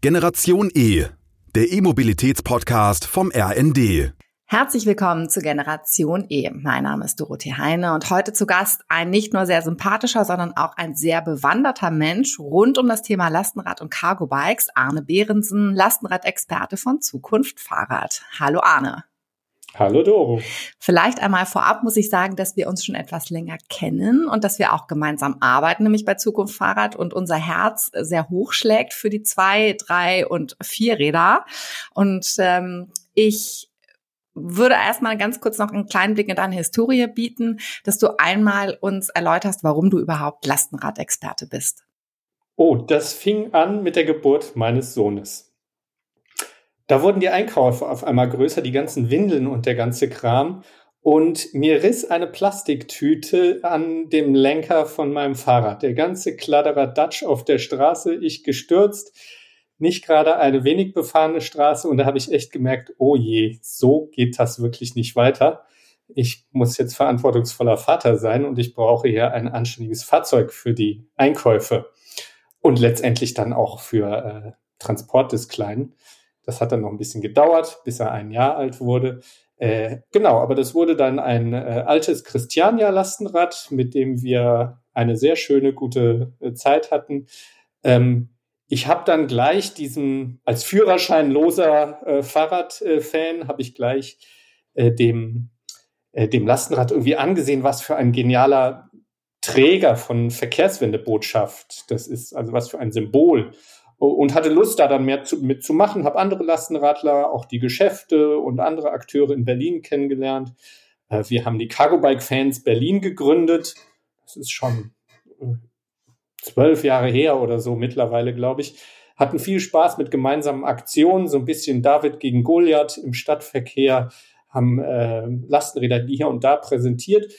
Generation E, der E-Mobilitäts-Podcast vom RND. Herzlich willkommen zu Generation E. Mein Name ist Dorothee Heine und heute zu Gast ein nicht nur sehr sympathischer, sondern auch ein sehr bewanderter Mensch rund um das Thema Lastenrad und Cargo Bikes, Arne Behrensen, Lastenrad-Experte von Zukunft Fahrrad. Hallo Arne. Hallo Doro. Vielleicht einmal vorab muss ich sagen, dass wir uns schon etwas länger kennen und dass wir auch gemeinsam arbeiten, nämlich bei Zukunft Fahrrad und unser Herz sehr hoch schlägt für die zwei, drei und vier Räder. Und ähm, ich würde erstmal ganz kurz noch einen kleinen Blick in deine Historie bieten, dass du einmal uns erläuterst, warum du überhaupt Lastenradexperte bist. Oh, das fing an mit der Geburt meines Sohnes. Da wurden die Einkäufe auf einmal größer, die ganzen Windeln und der ganze Kram. Und mir riss eine Plastiktüte an dem Lenker von meinem Fahrrad. Der ganze Kladderer Dutch auf der Straße, ich gestürzt, nicht gerade eine wenig befahrene Straße. Und da habe ich echt gemerkt, oh je, so geht das wirklich nicht weiter. Ich muss jetzt verantwortungsvoller Vater sein und ich brauche hier ein anständiges Fahrzeug für die Einkäufe und letztendlich dann auch für äh, Transport des Kleinen. Das hat dann noch ein bisschen gedauert, bis er ein Jahr alt wurde. Äh, genau, aber das wurde dann ein äh, altes Christiania-Lastenrad, mit dem wir eine sehr schöne, gute äh, Zeit hatten. Ähm, ich habe dann gleich diesen, als führerscheinloser äh, Fahrradfan, habe ich gleich äh, dem, äh, dem Lastenrad irgendwie angesehen, was für ein genialer Träger von Verkehrswendebotschaft das ist, also was für ein Symbol und hatte Lust, da dann mehr zu, mitzumachen, habe andere Lastenradler, auch die Geschäfte und andere Akteure in Berlin kennengelernt. Äh, wir haben die Cargo Bike Fans Berlin gegründet. Das ist schon äh, zwölf Jahre her oder so mittlerweile, glaube ich. Hatten viel Spaß mit gemeinsamen Aktionen, so ein bisschen David gegen Goliath im Stadtverkehr, haben äh, Lastenräder hier und da präsentiert.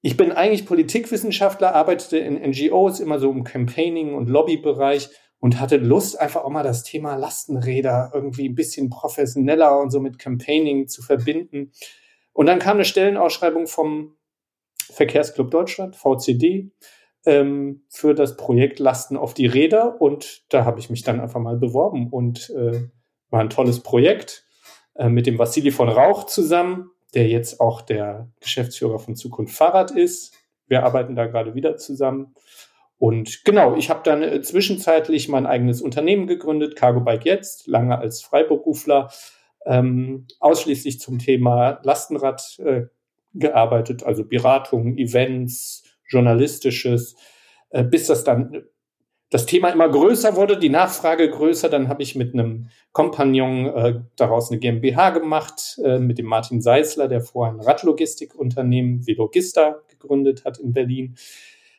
Ich bin eigentlich Politikwissenschaftler, arbeitete in NGOs immer so im Campaigning und Lobbybereich und hatte Lust, einfach auch mal das Thema Lastenräder irgendwie ein bisschen professioneller und so mit Campaigning zu verbinden. Und dann kam eine Stellenausschreibung vom Verkehrsclub Deutschland, VCD, ähm, für das Projekt Lasten auf die Räder. Und da habe ich mich dann einfach mal beworben und äh, war ein tolles Projekt äh, mit dem Vassili von Rauch zusammen der jetzt auch der Geschäftsführer von Zukunft Fahrrad ist. Wir arbeiten da gerade wieder zusammen. Und genau, ich habe dann äh, zwischenzeitlich mein eigenes Unternehmen gegründet, Cargo Bike Jetzt, lange als Freiberufler, ähm, ausschließlich zum Thema Lastenrad äh, gearbeitet, also Beratung, Events, journalistisches, äh, bis das dann das Thema immer größer wurde, die Nachfrage größer. Dann habe ich mit einem Kompagnon äh, daraus eine GmbH gemacht, äh, mit dem Martin Seisler, der vorher ein Radlogistikunternehmen Velogista gegründet hat in Berlin.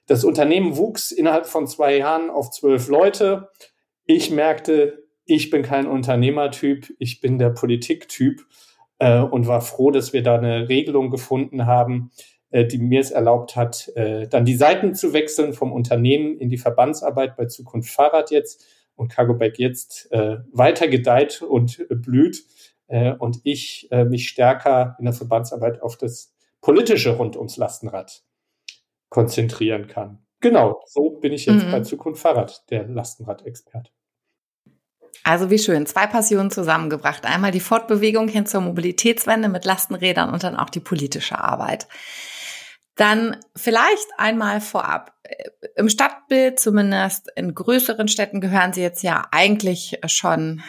Das Unternehmen wuchs innerhalb von zwei Jahren auf zwölf Leute. Ich merkte, ich bin kein Unternehmertyp, ich bin der Politiktyp äh, und war froh, dass wir da eine Regelung gefunden haben, die mir es erlaubt hat, äh, dann die Seiten zu wechseln vom Unternehmen in die Verbandsarbeit bei Zukunft Fahrrad jetzt und Cargo Bike jetzt äh, weiter gedeiht und blüht und ich mich stärker in der Verbandsarbeit auf das Politische rund ums Lastenrad konzentrieren kann. Genau, so bin ich jetzt mhm. bei Zukunft Fahrrad, der Lastenrad-Experte. Also wie schön, zwei Passionen zusammengebracht. Einmal die Fortbewegung hin zur Mobilitätswende mit Lastenrädern und dann auch die politische Arbeit. Dann vielleicht einmal vorab. Im Stadtbild, zumindest in größeren Städten, gehören sie jetzt ja eigentlich schon,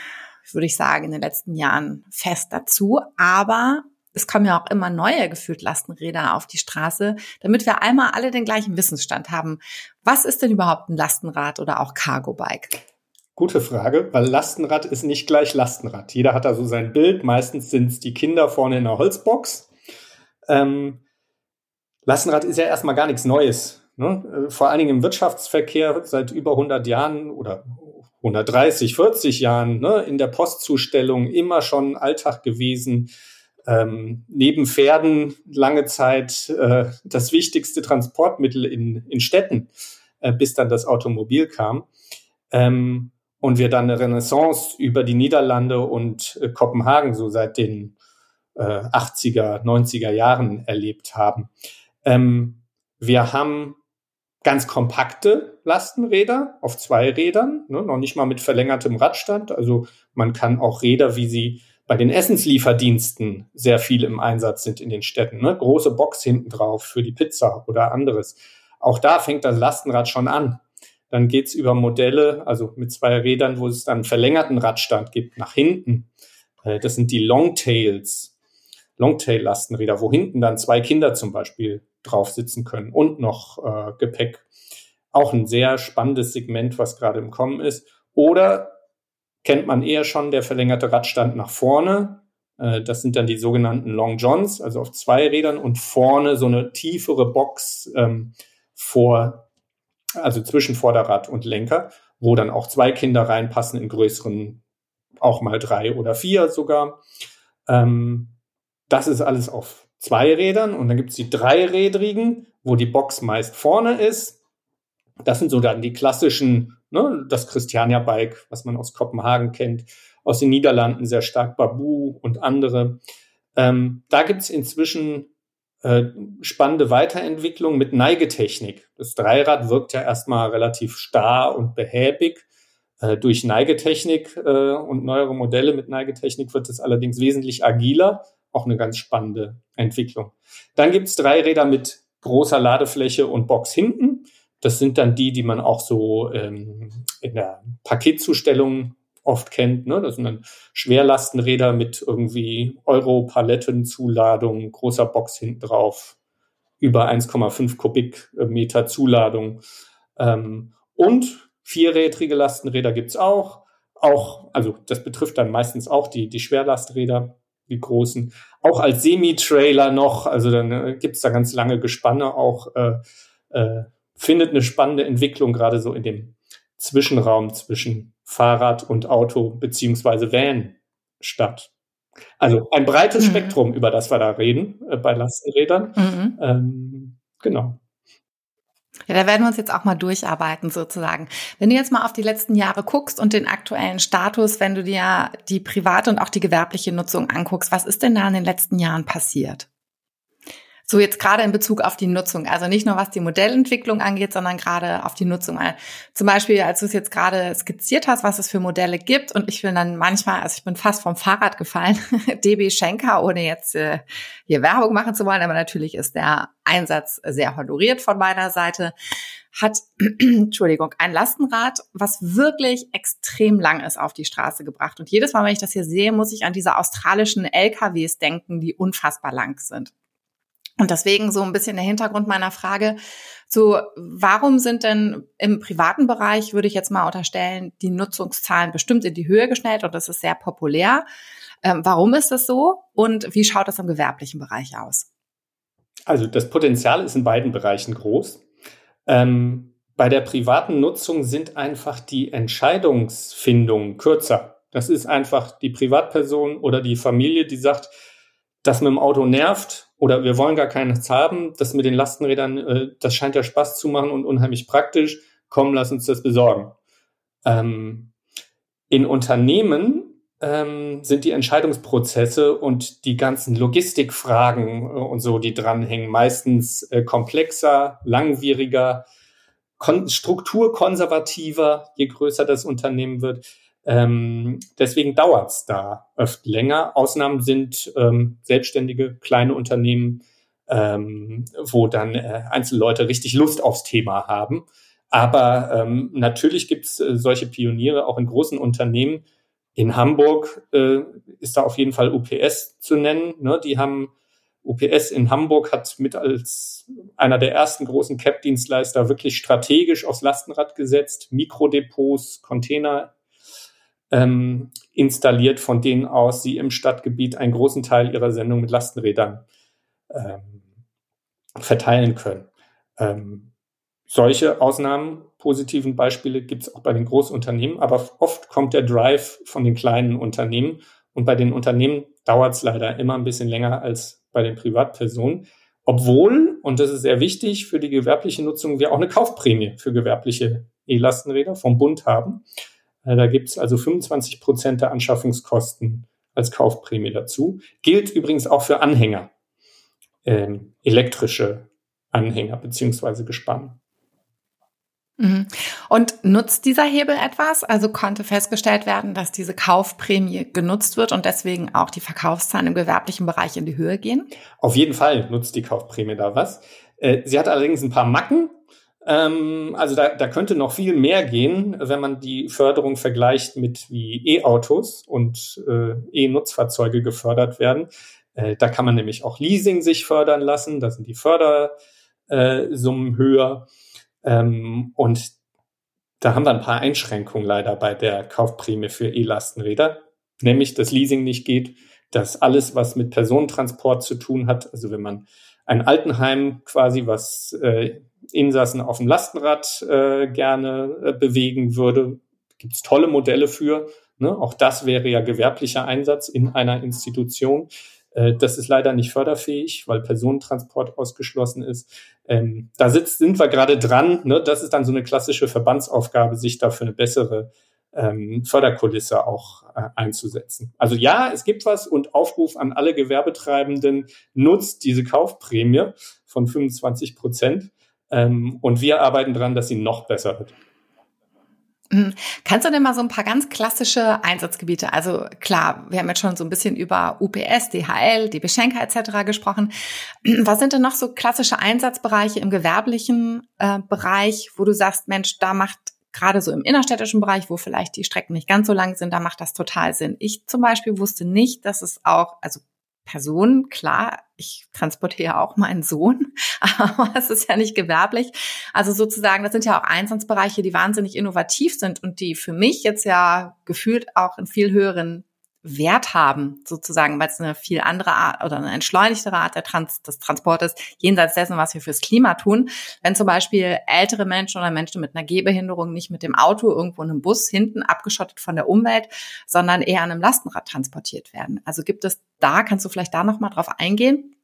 würde ich sagen, in den letzten Jahren fest dazu. Aber es kommen ja auch immer neue gefühlt Lastenräder auf die Straße, damit wir einmal alle den gleichen Wissensstand haben. Was ist denn überhaupt ein Lastenrad oder auch Cargo Bike? Gute Frage, weil Lastenrad ist nicht gleich Lastenrad. Jeder hat da so sein Bild. Meistens sind es die Kinder vorne in der Holzbox. Ähm, Lastenrad ist ja erstmal gar nichts Neues. Ne? Äh, vor allen Dingen im Wirtschaftsverkehr seit über 100 Jahren oder 130, 40 Jahren ne, in der Postzustellung immer schon Alltag gewesen. Ähm, neben Pferden lange Zeit äh, das wichtigste Transportmittel in, in Städten, äh, bis dann das Automobil kam. Ähm, und wir dann eine Renaissance über die Niederlande und äh, Kopenhagen so seit den 80er, äh, 90er Jahren erlebt haben. Ähm, wir haben ganz kompakte Lastenräder auf zwei Rädern, ne, noch nicht mal mit verlängertem Radstand. Also man kann auch Räder, wie sie bei den Essenslieferdiensten sehr viel im Einsatz sind in den Städten, ne, große Box hinten drauf für die Pizza oder anderes. Auch da fängt das Lastenrad schon an. Dann geht's über Modelle, also mit zwei Rädern, wo es dann verlängerten Radstand gibt, nach hinten. Äh, das sind die Longtails, Longtail-Lastenräder, wo hinten dann zwei Kinder zum Beispiel drauf sitzen können und noch äh, Gepäck. Auch ein sehr spannendes Segment, was gerade im Kommen ist. Oder kennt man eher schon der verlängerte Radstand nach vorne. Äh, das sind dann die sogenannten Long Johns, also auf zwei Rädern und vorne so eine tiefere Box ähm, vor, also zwischen Vorderrad und Lenker, wo dann auch zwei Kinder reinpassen in größeren, auch mal drei oder vier sogar. Ähm, das ist alles auf zwei Rädern und dann gibt es die dreirädrigen, wo die Box meist vorne ist. Das sind so dann die klassischen, ne, das Christiania-Bike, was man aus Kopenhagen kennt, aus den Niederlanden sehr stark Babu und andere. Ähm, da gibt es inzwischen äh, spannende Weiterentwicklung mit Neigetechnik. Das Dreirad wirkt ja erstmal relativ starr und behäbig. Äh, durch Neigetechnik äh, und neuere Modelle mit Neigetechnik wird es allerdings wesentlich agiler auch eine ganz spannende Entwicklung. Dann gibt es drei Räder mit großer Ladefläche und Box hinten. Das sind dann die, die man auch so ähm, in der Paketzustellung oft kennt. Ne? Das sind dann Schwerlastenräder mit irgendwie Euro-Palettenzuladung, großer Box hinten drauf, über 1,5 Kubikmeter Zuladung. Ähm, und vierrädrige Lastenräder gibt's auch. Auch, also das betrifft dann meistens auch die, die Schwerlasträder die großen, auch als Semi-Trailer noch, also dann äh, gibt's da ganz lange Gespanne auch, äh, äh, findet eine spannende Entwicklung gerade so in dem Zwischenraum zwischen Fahrrad und Auto beziehungsweise Van statt. Also ein breites mhm. Spektrum, über das wir da reden äh, bei Lastenrädern. Mhm. Ähm, genau. Ja, da werden wir uns jetzt auch mal durcharbeiten sozusagen. Wenn du jetzt mal auf die letzten Jahre guckst und den aktuellen Status, wenn du dir die private und auch die gewerbliche Nutzung anguckst, was ist denn da in den letzten Jahren passiert? So jetzt gerade in Bezug auf die Nutzung, also nicht nur was die Modellentwicklung angeht, sondern gerade auf die Nutzung. Zum Beispiel, als du es jetzt gerade skizziert hast, was es für Modelle gibt und ich bin dann manchmal, also ich bin fast vom Fahrrad gefallen, DB Schenker, ohne jetzt äh, hier Werbung machen zu wollen, aber natürlich ist der Einsatz sehr honoriert von meiner Seite hat, Entschuldigung, ein Lastenrad, was wirklich extrem lang ist, auf die Straße gebracht. Und jedes Mal, wenn ich das hier sehe, muss ich an diese australischen LKWs denken, die unfassbar lang sind. Und deswegen so ein bisschen der Hintergrund meiner Frage. So, warum sind denn im privaten Bereich, würde ich jetzt mal unterstellen, die Nutzungszahlen bestimmt in die Höhe geschnellt und das ist sehr populär. Ähm, warum ist das so und wie schaut das im gewerblichen Bereich aus? Also das Potenzial ist in beiden Bereichen groß. Ähm, bei der privaten Nutzung sind einfach die Entscheidungsfindungen kürzer. Das ist einfach die Privatperson oder die Familie, die sagt, das mit dem Auto nervt oder wir wollen gar keines haben, das mit den Lastenrädern, äh, das scheint ja Spaß zu machen und unheimlich praktisch, komm, lass uns das besorgen. Ähm, in Unternehmen ähm, sind die Entscheidungsprozesse und die ganzen Logistikfragen äh, und so, die dranhängen, meistens äh, komplexer, langwieriger, kon strukturkonservativer, je größer das Unternehmen wird. Ähm, deswegen dauert es da oft länger. Ausnahmen sind ähm, selbstständige kleine Unternehmen, ähm, wo dann äh, Einzelleute richtig Lust aufs Thema haben. Aber ähm, natürlich gibt es äh, solche Pioniere auch in großen Unternehmen. In Hamburg äh, ist da auf jeden Fall UPS zu nennen. Ne? Die haben UPS in Hamburg hat mit als einer der ersten großen Cap-Dienstleister wirklich strategisch aufs Lastenrad gesetzt, Mikrodepots, Container ähm, installiert, von denen aus sie im Stadtgebiet einen großen Teil ihrer Sendung mit Lastenrädern ähm, verteilen können. Ähm, solche Ausnahmen, positiven Beispiele gibt es auch bei den Großunternehmen, aber oft kommt der Drive von den kleinen Unternehmen und bei den Unternehmen dauert es leider immer ein bisschen länger als bei den Privatpersonen. Obwohl, und das ist sehr wichtig für die gewerbliche Nutzung, wir auch eine Kaufprämie für gewerbliche E-Lastenräder vom Bund haben. Äh, da gibt es also 25 Prozent der Anschaffungskosten als Kaufprämie dazu. Gilt übrigens auch für Anhänger, ähm, elektrische Anhänger beziehungsweise Gespann. Mhm. Und nutzt dieser Hebel etwas? Also konnte festgestellt werden, dass diese Kaufprämie genutzt wird und deswegen auch die Verkaufszahlen im gewerblichen Bereich in die Höhe gehen? Auf jeden Fall nutzt die Kaufprämie da was. Äh, sie hat allerdings ein paar Macken. Ähm, also da, da könnte noch viel mehr gehen, wenn man die Förderung vergleicht mit wie E-Autos und äh, E-Nutzfahrzeuge gefördert werden. Äh, da kann man nämlich auch Leasing sich fördern lassen. Da sind die Fördersummen höher. Ähm, und da haben wir ein paar Einschränkungen leider bei der Kaufprämie für E-Lastenräder, nämlich dass Leasing nicht geht, dass alles, was mit Personentransport zu tun hat, also wenn man ein Altenheim quasi, was äh, Insassen auf dem Lastenrad äh, gerne äh, bewegen würde, gibt es tolle Modelle für. Ne? Auch das wäre ja gewerblicher Einsatz in einer Institution. Äh, das ist leider nicht förderfähig, weil Personentransport ausgeschlossen ist. Ähm, da sitzt, sind wir gerade dran. Ne? Das ist dann so eine klassische Verbandsaufgabe, sich da für eine bessere ähm, Förderkulisse auch äh, einzusetzen. Also ja, es gibt was und Aufruf an alle Gewerbetreibenden, nutzt diese Kaufprämie von 25 Prozent. Ähm, und wir arbeiten dran, dass sie noch besser wird. Mhm. Kannst du denn mal so ein paar ganz klassische Einsatzgebiete, also klar, wir haben jetzt schon so ein bisschen über UPS, DHL, die Beschenker etc. gesprochen. Was sind denn noch so klassische Einsatzbereiche im gewerblichen äh, Bereich, wo du sagst, Mensch, da macht gerade so im innerstädtischen Bereich, wo vielleicht die Strecken nicht ganz so lang sind, da macht das total Sinn. Ich zum Beispiel wusste nicht, dass es auch, also Personen, klar, ich transportiere auch meinen Sohn, aber es ist ja nicht gewerblich. Also sozusagen, das sind ja auch Einsatzbereiche, die wahnsinnig innovativ sind und die für mich jetzt ja gefühlt auch in viel höheren Wert haben, sozusagen, weil es eine viel andere Art oder eine entschleunigtere Art der Trans des Transportes, jenseits dessen, was wir fürs Klima tun. Wenn zum Beispiel ältere Menschen oder Menschen mit einer Gehbehinderung nicht mit dem Auto irgendwo in einem Bus hinten abgeschottet von der Umwelt, sondern eher an einem Lastenrad transportiert werden. Also gibt es da, kannst du vielleicht da nochmal drauf eingehen?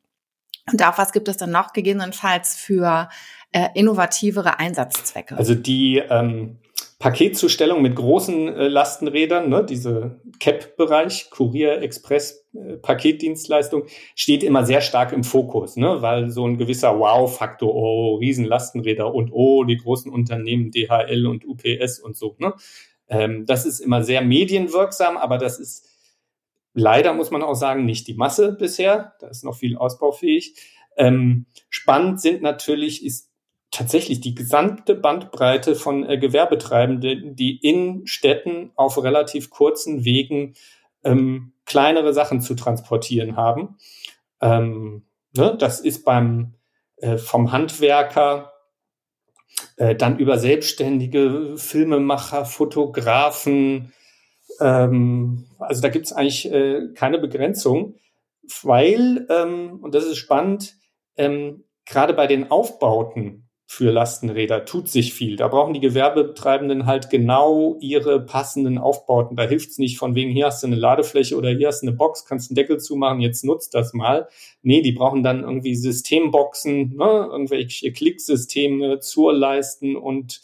Und auch was gibt es dann noch gegebenenfalls für äh, innovativere Einsatzzwecke? Also die ähm, Paketzustellung mit großen äh, Lastenrädern, ne, diese CAP-Bereich, Kurier, Express, äh, Paketdienstleistung, steht immer sehr stark im Fokus, ne, weil so ein gewisser Wow-Faktor, oh, Riesenlastenräder und oh, die großen Unternehmen DHL und UPS und so, ne. Ähm, das ist immer sehr medienwirksam, aber das ist leider, muss man auch sagen, nicht die Masse bisher. Da ist noch viel ausbaufähig. Ähm, spannend sind natürlich, ist tatsächlich die gesamte Bandbreite von äh, Gewerbetreibenden, die in Städten auf relativ kurzen Wegen ähm, kleinere Sachen zu transportieren haben. Ähm, ne, das ist beim äh, vom Handwerker äh, dann über selbstständige Filmemacher, Fotografen. Ähm, also da gibt es eigentlich äh, keine Begrenzung, weil, ähm, und das ist spannend, ähm, gerade bei den Aufbauten für Lastenräder tut sich viel. Da brauchen die Gewerbetreibenden halt genau ihre passenden Aufbauten. Da hilft's nicht von wegen, hier hast du eine Ladefläche oder hier hast du eine Box, kannst einen Deckel zumachen, jetzt nutzt das mal. Nee, die brauchen dann irgendwie Systemboxen, ne, irgendwelche Klicksysteme zur Leisten und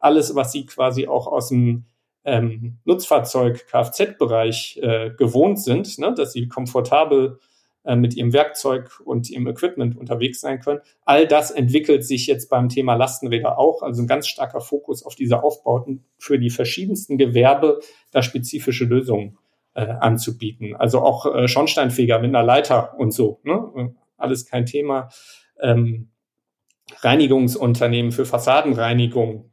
alles, was sie quasi auch aus dem ähm, Nutzfahrzeug Kfz-Bereich äh, gewohnt sind, ne, dass sie komfortabel mit ihrem Werkzeug und ihrem Equipment unterwegs sein können. All das entwickelt sich jetzt beim Thema Lastenräder auch, also ein ganz starker Fokus auf diese Aufbauten für die verschiedensten Gewerbe, da spezifische Lösungen äh, anzubieten. Also auch äh, Schornsteinfeger mit einer Leiter und so, ne? alles kein Thema. Ähm, Reinigungsunternehmen für Fassadenreinigung.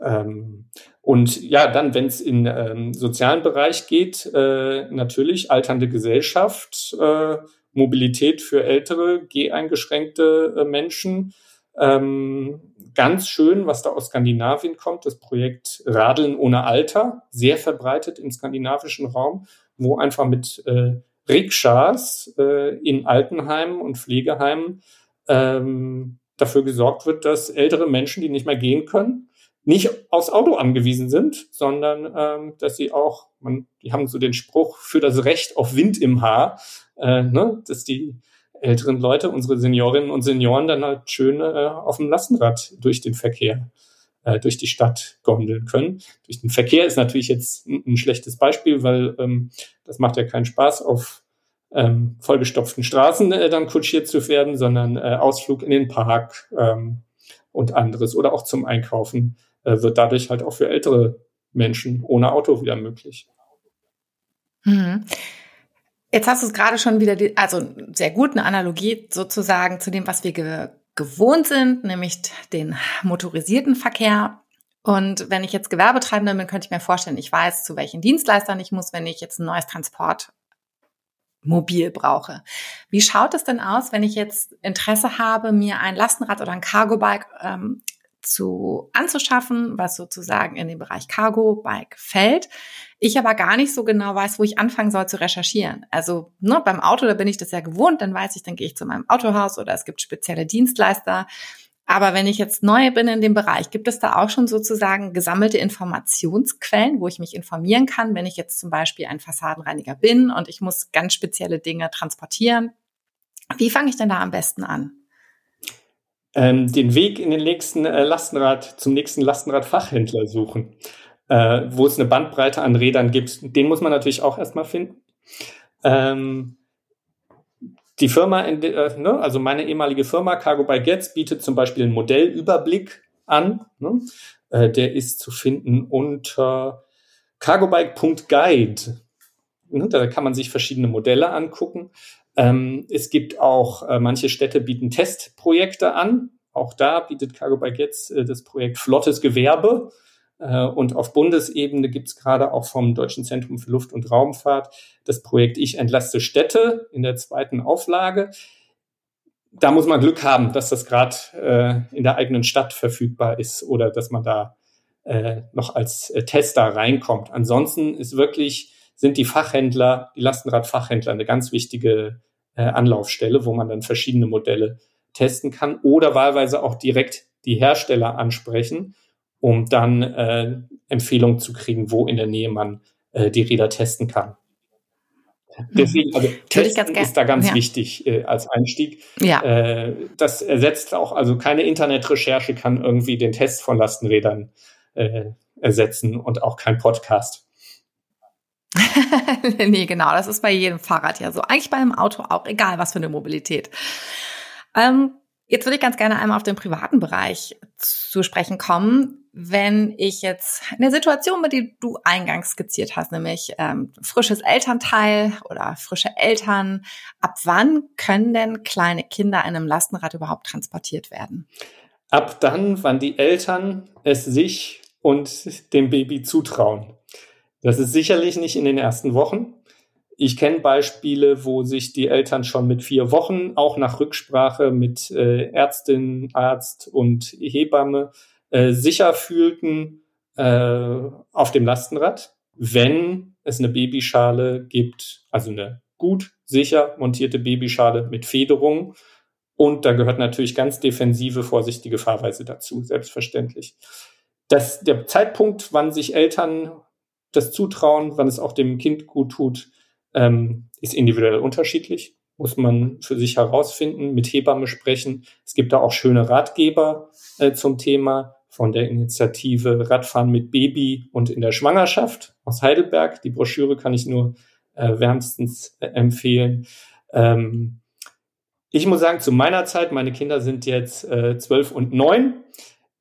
Ähm, und ja, dann, wenn es in ähm, sozialen Bereich geht, äh, natürlich alternde Gesellschaft, äh, Mobilität für ältere, geheingeschränkte äh, Menschen. Ähm, ganz schön, was da aus Skandinavien kommt, das Projekt Radeln ohne Alter, sehr verbreitet im skandinavischen Raum, wo einfach mit äh, Rikschas äh, in Altenheimen und Pflegeheimen ähm, dafür gesorgt wird, dass ältere Menschen, die nicht mehr gehen können, nicht aufs Auto angewiesen sind, sondern ähm, dass sie auch, man, die haben so den Spruch für das Recht auf Wind im Haar, äh, ne, dass die älteren Leute, unsere Seniorinnen und Senioren, dann halt schön äh, auf dem Lastenrad durch den Verkehr, äh, durch die Stadt gondeln können. Durch den Verkehr ist natürlich jetzt ein, ein schlechtes Beispiel, weil ähm, das macht ja keinen Spaß, auf ähm, vollgestopften Straßen äh, dann kutschiert zu werden, sondern äh, Ausflug in den Park, ähm, und anderes oder auch zum Einkaufen wird dadurch halt auch für ältere Menschen ohne Auto wieder möglich. Mhm. Jetzt hast du es gerade schon wieder, also sehr gut, eine Analogie sozusagen zu dem, was wir ge gewohnt sind, nämlich den motorisierten Verkehr. Und wenn ich jetzt Gewerbetreibende bin, könnte ich mir vorstellen, ich weiß, zu welchen Dienstleistern ich muss, wenn ich jetzt ein neues Transportmobil brauche. Wie schaut es denn aus, wenn ich jetzt Interesse habe, mir ein Lastenrad oder ein Cargo-Bike ähm, zu anzuschaffen, was sozusagen in den Bereich Cargo Bike fällt. Ich aber gar nicht so genau weiß, wo ich anfangen soll zu recherchieren. Also ne, beim Auto, da bin ich das ja gewohnt, dann weiß ich, dann gehe ich zu meinem Autohaus oder es gibt spezielle Dienstleister. Aber wenn ich jetzt neu bin in dem Bereich, gibt es da auch schon sozusagen gesammelte Informationsquellen, wo ich mich informieren kann, wenn ich jetzt zum Beispiel ein Fassadenreiniger bin und ich muss ganz spezielle Dinge transportieren. Wie fange ich denn da am besten an? Ähm, den Weg in den nächsten äh, Lastenrad, zum nächsten Lastenradfachhändler suchen, äh, wo es eine Bandbreite an Rädern gibt. Den muss man natürlich auch erstmal finden. Ähm, die Firma, äh, ne, also meine ehemalige Firma Cargo by Gets bietet zum Beispiel einen Modellüberblick an. Ne? Äh, der ist zu finden unter cargobike.guide. Ne? Da kann man sich verschiedene Modelle angucken. Ähm, es gibt auch, äh, manche Städte bieten Testprojekte an. Auch da bietet Cargo Bike jetzt äh, das Projekt Flottes Gewerbe. Äh, und auf Bundesebene gibt es gerade auch vom Deutschen Zentrum für Luft- und Raumfahrt das Projekt Ich entlaste Städte in der zweiten Auflage. Da muss man Glück haben, dass das gerade äh, in der eigenen Stadt verfügbar ist oder dass man da äh, noch als äh, Tester reinkommt. Ansonsten ist wirklich sind die Fachhändler, die Lastenradfachhändler eine ganz wichtige äh, Anlaufstelle, wo man dann verschiedene Modelle testen kann oder wahlweise auch direkt die Hersteller ansprechen, um dann äh, Empfehlungen zu kriegen, wo in der Nähe man äh, die Räder testen kann. Deswegen, also Testen ist da ganz ja. wichtig äh, als Einstieg. Ja. Äh, das ersetzt auch, also keine Internetrecherche kann irgendwie den Test von Lastenrädern äh, ersetzen und auch kein Podcast. nee, genau, das ist bei jedem Fahrrad ja so. Eigentlich bei einem Auto auch, egal was für eine Mobilität. Ähm, jetzt würde ich ganz gerne einmal auf den privaten Bereich zu sprechen kommen. Wenn ich jetzt in der Situation bin, die du eingangs skizziert hast, nämlich ähm, frisches Elternteil oder frische Eltern, ab wann können denn kleine Kinder in einem Lastenrad überhaupt transportiert werden? Ab dann, wann die Eltern es sich und dem Baby zutrauen. Das ist sicherlich nicht in den ersten Wochen. Ich kenne Beispiele, wo sich die Eltern schon mit vier Wochen, auch nach Rücksprache mit äh, Ärztin, Arzt und Hebamme, äh, sicher fühlten äh, auf dem Lastenrad, wenn es eine Babyschale gibt, also eine gut sicher montierte Babyschale mit Federung. Und da gehört natürlich ganz defensive, vorsichtige Fahrweise dazu, selbstverständlich. Das, der Zeitpunkt, wann sich Eltern das Zutrauen, wann es auch dem Kind gut tut, ähm, ist individuell unterschiedlich. Muss man für sich herausfinden, mit Hebamme sprechen. Es gibt da auch schöne Ratgeber äh, zum Thema von der Initiative Radfahren mit Baby und in der Schwangerschaft aus Heidelberg. Die Broschüre kann ich nur äh, wärmstens äh, empfehlen. Ähm, ich muss sagen, zu meiner Zeit, meine Kinder sind jetzt äh, zwölf und neun.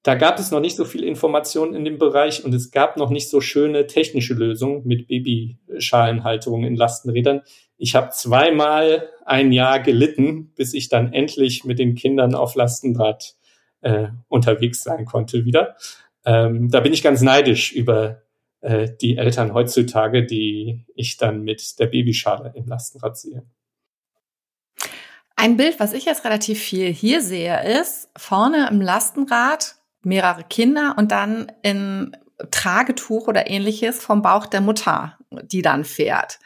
Da gab es noch nicht so viel Information in dem Bereich und es gab noch nicht so schöne technische Lösungen mit Babyschalenhalterungen in Lastenrädern. Ich habe zweimal ein Jahr gelitten, bis ich dann endlich mit den Kindern auf Lastenrad äh, unterwegs sein konnte wieder. Ähm, da bin ich ganz neidisch über äh, die Eltern heutzutage, die ich dann mit der Babyschale im Lastenrad sehe. Ein Bild, was ich jetzt relativ viel hier sehe, ist vorne im Lastenrad mehrere Kinder und dann in Tragetuch oder ähnliches vom Bauch der Mutter, die dann fährt.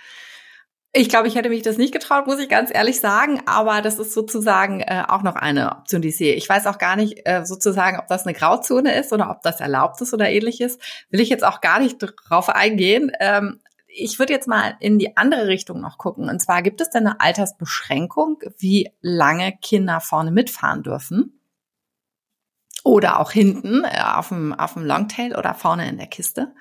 Ich glaube, ich hätte mich das nicht getraut, muss ich ganz ehrlich sagen, aber das ist sozusagen äh, auch noch eine Option, die ich sehe. Ich weiß auch gar nicht äh, sozusagen, ob das eine Grauzone ist oder ob das erlaubt ist oder ähnliches. Will ich jetzt auch gar nicht drauf eingehen. Ähm, ich würde jetzt mal in die andere Richtung noch gucken. Und zwar gibt es denn eine Altersbeschränkung, wie lange Kinder vorne mitfahren dürfen? Oder auch hinten äh, auf dem, auf dem Longtail oder vorne in der Kiste?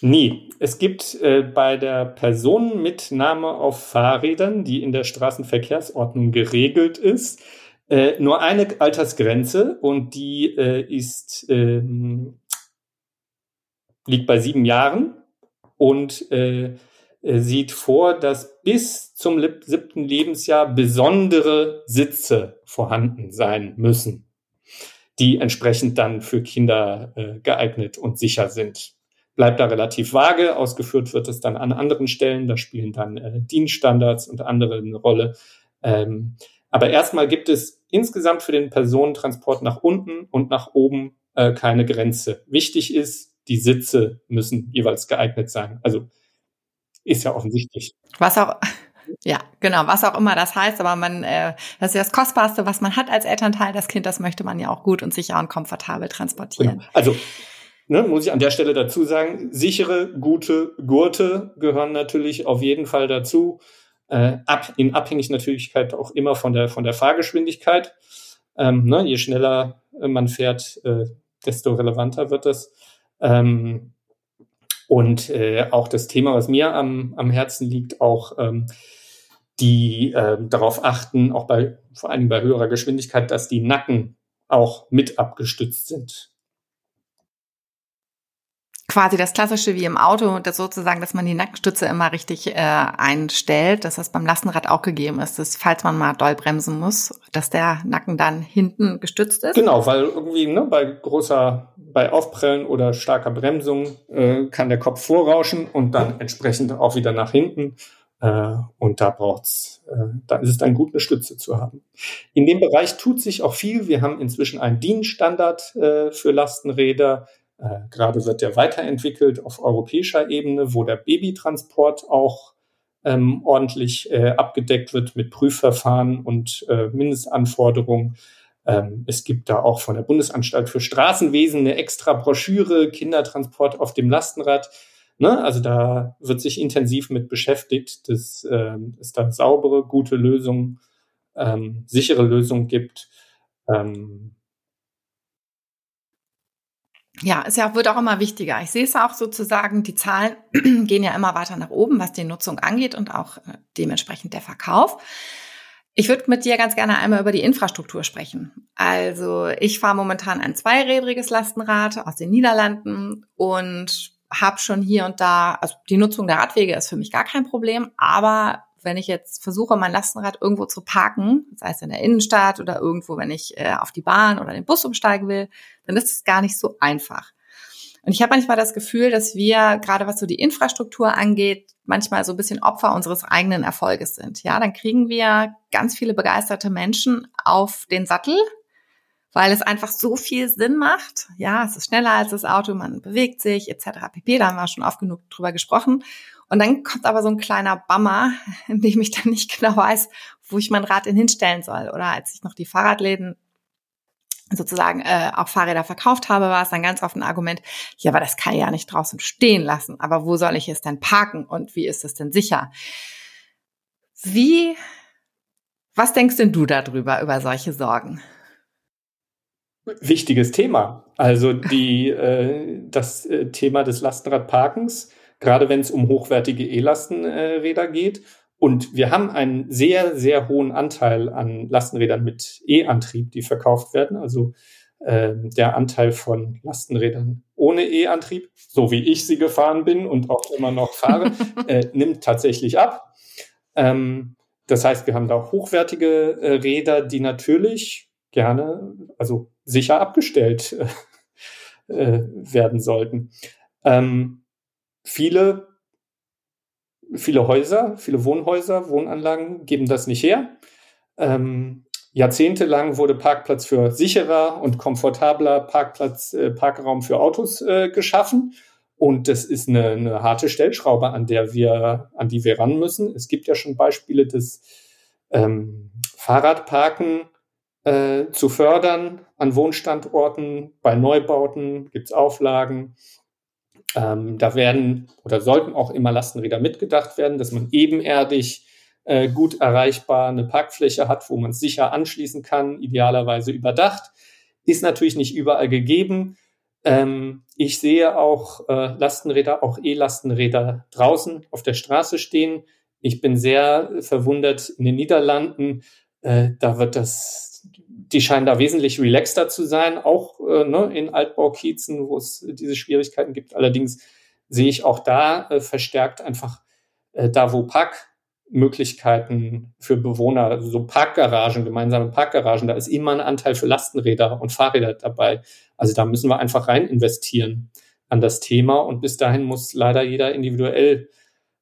Nie. Es gibt äh, bei der Personenmitnahme auf Fahrrädern, die in der Straßenverkehrsordnung geregelt ist, äh, nur eine Altersgrenze und die äh, ist ähm, liegt bei sieben Jahren und äh, äh sieht vor, dass bis zum siebten Lebensjahr besondere Sitze vorhanden sein müssen, die entsprechend dann für Kinder äh, geeignet und sicher sind. Bleibt da relativ vage, ausgeführt wird es dann an anderen Stellen, da spielen dann äh, Dienststandards und andere eine Rolle. Ähm, aber erstmal gibt es insgesamt für den Personentransport nach unten und nach oben äh, keine Grenze. Wichtig ist, die Sitze müssen jeweils geeignet sein. Also ist ja offensichtlich. Was auch, ja, genau, was auch immer das heißt, aber man, äh, das ist ja das Kostbarste, was man hat als Elternteil. Das Kind, das möchte man ja auch gut und sicher und komfortabel transportieren. Genau. Also ne, muss ich an der Stelle dazu sagen, sichere, gute Gurte gehören natürlich auf jeden Fall dazu äh, ab, in Abhängigkeit auch immer von der, von der Fahrgeschwindigkeit. Ähm, ne, je schneller man fährt, äh, desto relevanter wird das. Ähm, und äh, auch das Thema, was mir am, am Herzen liegt, auch ähm, die äh, darauf achten, auch bei vor allem bei höherer Geschwindigkeit, dass die Nacken auch mit abgestützt sind quasi das Klassische wie im Auto, das sozusagen, dass man die Nackenstütze immer richtig äh, einstellt, dass das beim Lastenrad auch gegeben ist, dass falls man mal doll bremsen muss, dass der Nacken dann hinten gestützt ist. Genau, weil irgendwie ne, bei großer, bei Aufprellen oder starker Bremsung äh, kann der Kopf vorrauschen und dann entsprechend auch wieder nach hinten. Äh, und da braucht's, äh, da ist es dann gut, eine Stütze zu haben. In dem Bereich tut sich auch viel. Wir haben inzwischen einen DIN-Standard äh, für Lastenräder gerade wird der weiterentwickelt auf europäischer Ebene, wo der Babytransport auch ähm, ordentlich äh, abgedeckt wird mit Prüfverfahren und äh, Mindestanforderungen. Ähm, es gibt da auch von der Bundesanstalt für Straßenwesen eine extra Broschüre, Kindertransport auf dem Lastenrad. Ne? Also da wird sich intensiv mit beschäftigt, dass äh, es da saubere, gute Lösungen, ähm, sichere Lösungen gibt. Ähm, ja, es ja, wird auch immer wichtiger. Ich sehe es auch sozusagen, die Zahlen gehen ja immer weiter nach oben, was die Nutzung angeht und auch äh, dementsprechend der Verkauf. Ich würde mit dir ganz gerne einmal über die Infrastruktur sprechen. Also ich fahre momentan ein zweirädriges Lastenrad aus den Niederlanden und habe schon hier und da, also die Nutzung der Radwege ist für mich gar kein Problem, aber wenn ich jetzt versuche, mein Lastenrad irgendwo zu parken, sei es in der Innenstadt oder irgendwo, wenn ich äh, auf die Bahn oder den Bus umsteigen will, dann ist es gar nicht so einfach. Und ich habe manchmal das Gefühl, dass wir, gerade was so die Infrastruktur angeht, manchmal so ein bisschen Opfer unseres eigenen Erfolges sind. Ja, dann kriegen wir ganz viele begeisterte Menschen auf den Sattel, weil es einfach so viel Sinn macht. Ja, es ist schneller als das Auto, man bewegt sich etc. pp. Da haben wir schon oft genug drüber gesprochen. Und dann kommt aber so ein kleiner Bammer, in dem ich dann nicht genau weiß, wo ich mein Rad denn hinstellen soll. Oder als ich noch die Fahrradläden sozusagen äh, auch Fahrräder verkauft habe, war es dann ganz oft ein Argument, ja, aber das kann ich ja nicht draußen stehen lassen. Aber wo soll ich es denn parken und wie ist es denn sicher? Wie, was denkst denn du darüber, über solche Sorgen? Wichtiges Thema. Also die, äh, das äh, Thema des Lastenradparkens gerade wenn es um hochwertige E-Lastenräder geht. Und wir haben einen sehr, sehr hohen Anteil an Lastenrädern mit E-Antrieb, die verkauft werden. Also äh, der Anteil von Lastenrädern ohne E-Antrieb, so wie ich sie gefahren bin und auch immer noch fahre, äh, nimmt tatsächlich ab. Ähm, das heißt, wir haben da hochwertige äh, Räder, die natürlich gerne, also sicher abgestellt äh, werden sollten. Ähm, viele, viele Häuser, viele Wohnhäuser, Wohnanlagen geben das nicht her. Ähm, jahrzehntelang wurde Parkplatz für sicherer und komfortabler Parkplatz, äh, Parkraum für Autos äh, geschaffen. Und das ist eine, eine harte Stellschraube, an der wir, an die wir ran müssen. Es gibt ja schon Beispiele des ähm, Fahrradparken äh, zu fördern an Wohnstandorten. Bei Neubauten gibt es Auflagen. Ähm, da werden oder sollten auch immer Lastenräder mitgedacht werden, dass man ebenerdig äh, gut erreichbar eine Parkfläche hat, wo man es sicher anschließen kann, idealerweise überdacht. Ist natürlich nicht überall gegeben. Ähm, ich sehe auch äh, Lastenräder, auch E-Lastenräder draußen auf der Straße stehen. Ich bin sehr verwundert in den Niederlanden. Äh, da wird das die scheinen da wesentlich relaxter zu sein, auch äh, ne, in Altbaukiezen, wo es diese Schwierigkeiten gibt. Allerdings sehe ich auch da äh, verstärkt einfach äh, da, wo Parkmöglichkeiten für Bewohner, so Parkgaragen, gemeinsame Parkgaragen, da ist immer ein Anteil für Lastenräder und Fahrräder dabei. Also da müssen wir einfach rein investieren an das Thema und bis dahin muss leider jeder individuell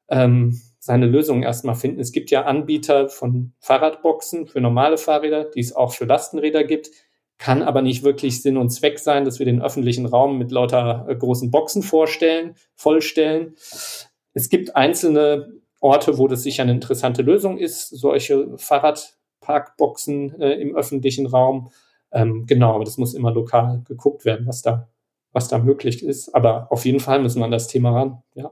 ähm, seine Lösung erstmal finden. Es gibt ja Anbieter von Fahrradboxen für normale Fahrräder, die es auch für Lastenräder gibt, kann aber nicht wirklich Sinn und Zweck sein, dass wir den öffentlichen Raum mit lauter äh, großen Boxen vorstellen, vollstellen. Es gibt einzelne Orte, wo das sicher eine interessante Lösung ist, solche Fahrradparkboxen äh, im öffentlichen Raum. Ähm, genau, aber das muss immer lokal geguckt werden, was da, was da möglich ist. Aber auf jeden Fall müssen wir an das Thema ran, ja.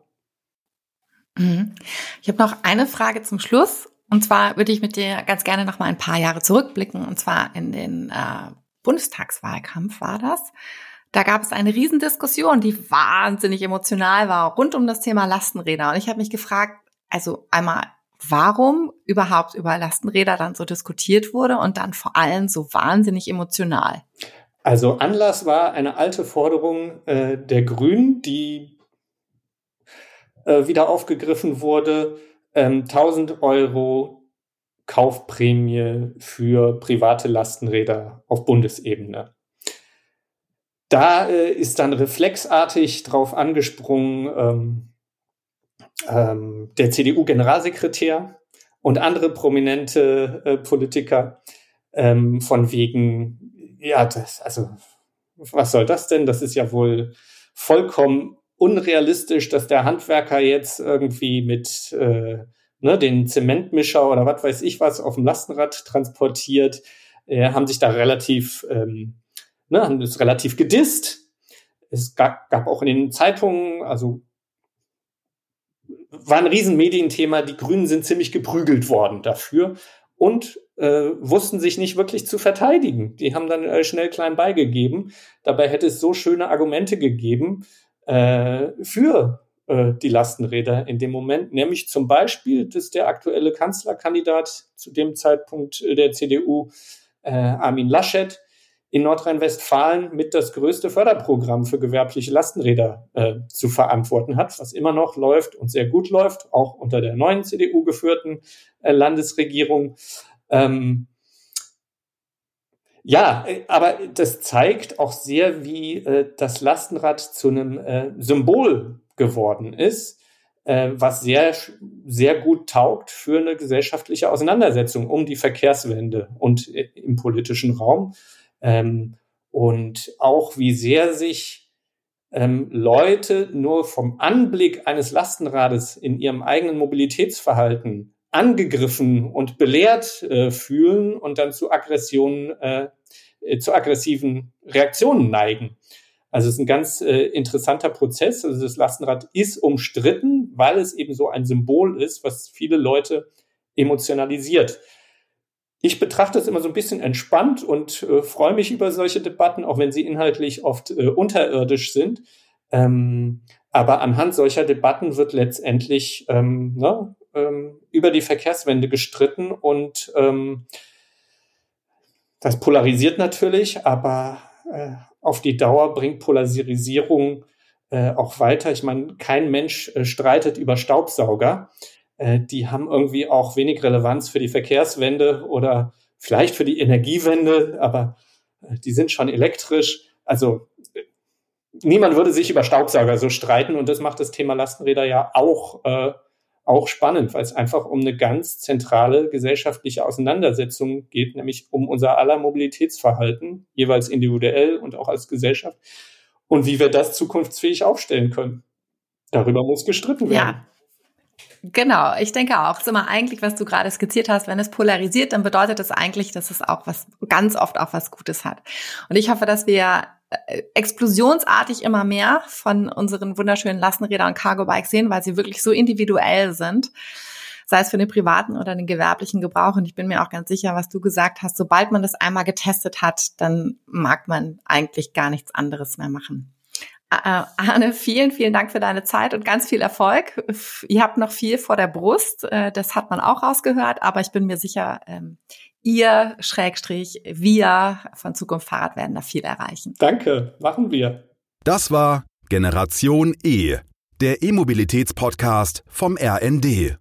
Mhm. Ich habe noch eine Frage zum Schluss. Und zwar würde ich mit dir ganz gerne noch mal ein paar Jahre zurückblicken. Und zwar in den äh, Bundestagswahlkampf war das. Da gab es eine Riesendiskussion, die wahnsinnig emotional war, rund um das Thema Lastenräder. Und ich habe mich gefragt, also einmal, warum überhaupt über Lastenräder dann so diskutiert wurde und dann vor allem so wahnsinnig emotional. Also Anlass war eine alte Forderung äh, der Grünen, die äh, wieder aufgegriffen wurde, ähm, 1000 Euro Kaufprämie für private Lastenräder auf Bundesebene. Da äh, ist dann reflexartig drauf angesprungen ähm, ähm, der CDU-Generalsekretär und andere prominente äh, Politiker ähm, von wegen, ja, das, also was soll das denn? Das ist ja wohl vollkommen unrealistisch, dass der Handwerker jetzt irgendwie mit äh, ne, den Zementmischer oder was weiß ich was auf dem Lastenrad transportiert, äh, haben sich da relativ, ähm, ne, haben das relativ gedisst. Es gab, gab auch in den Zeitungen, also war ein Riesenmedienthema. Die Grünen sind ziemlich geprügelt worden dafür und äh, wussten sich nicht wirklich zu verteidigen. Die haben dann äh, schnell klein beigegeben. Dabei hätte es so schöne Argumente gegeben, äh, für äh, die Lastenräder in dem Moment, nämlich zum Beispiel, dass der aktuelle Kanzlerkandidat zu dem Zeitpunkt äh, der CDU, äh, Armin Laschet, in Nordrhein-Westfalen mit das größte Förderprogramm für gewerbliche Lastenräder äh, zu verantworten hat, was immer noch läuft und sehr gut läuft, auch unter der neuen CDU geführten äh, Landesregierung. Ähm, ja, äh, aber das zeigt auch sehr, wie äh, das Lastenrad zu einem äh, Symbol geworden ist, äh, was sehr, sehr gut taugt für eine gesellschaftliche Auseinandersetzung um die Verkehrswende und äh, im politischen Raum. Ähm, und auch wie sehr sich ähm, Leute nur vom Anblick eines Lastenrades in ihrem eigenen Mobilitätsverhalten angegriffen und belehrt äh, fühlen und dann zu Aggressionen, äh, zu aggressiven Reaktionen neigen. Also es ist ein ganz äh, interessanter Prozess. Also das Lastenrad ist umstritten, weil es eben so ein Symbol ist, was viele Leute emotionalisiert. Ich betrachte es immer so ein bisschen entspannt und äh, freue mich über solche Debatten, auch wenn sie inhaltlich oft äh, unterirdisch sind. Ähm, aber anhand solcher Debatten wird letztendlich ähm, ne, ähm, über die Verkehrswende gestritten und ähm, das polarisiert natürlich, aber äh, auf die Dauer bringt Polarisierung äh, auch weiter. Ich meine, kein Mensch äh, streitet über Staubsauger. Äh, die haben irgendwie auch wenig Relevanz für die Verkehrswende oder vielleicht für die Energiewende, aber äh, die sind schon elektrisch. Also äh, niemand würde sich über Staubsauger so streiten und das macht das Thema Lastenräder ja auch auch spannend, weil es einfach um eine ganz zentrale gesellschaftliche Auseinandersetzung geht, nämlich um unser aller Mobilitätsverhalten, jeweils individuell und auch als Gesellschaft und wie wir das zukunftsfähig aufstellen können. Darüber muss gestritten werden. Ja. Genau, ich denke auch. Es ist immer eigentlich, was du gerade skizziert hast, wenn es polarisiert, dann bedeutet das eigentlich, dass es auch was, ganz oft auch was Gutes hat. Und ich hoffe, dass wir explosionsartig immer mehr von unseren wunderschönen Lastenrädern und Cargo-Bikes sehen, weil sie wirklich so individuell sind, sei es für den privaten oder den gewerblichen Gebrauch. Und ich bin mir auch ganz sicher, was du gesagt hast, sobald man das einmal getestet hat, dann mag man eigentlich gar nichts anderes mehr machen. Äh, Arne, vielen, vielen Dank für deine Zeit und ganz viel Erfolg. Ihr habt noch viel vor der Brust, äh, das hat man auch rausgehört, aber ich bin mir sicher, ähm, ihr, Schrägstrich, wir von Zukunft Fahrrad werden da viel erreichen. Danke, machen wir. Das war Generation E, der E-Mobilitäts-Podcast vom RND.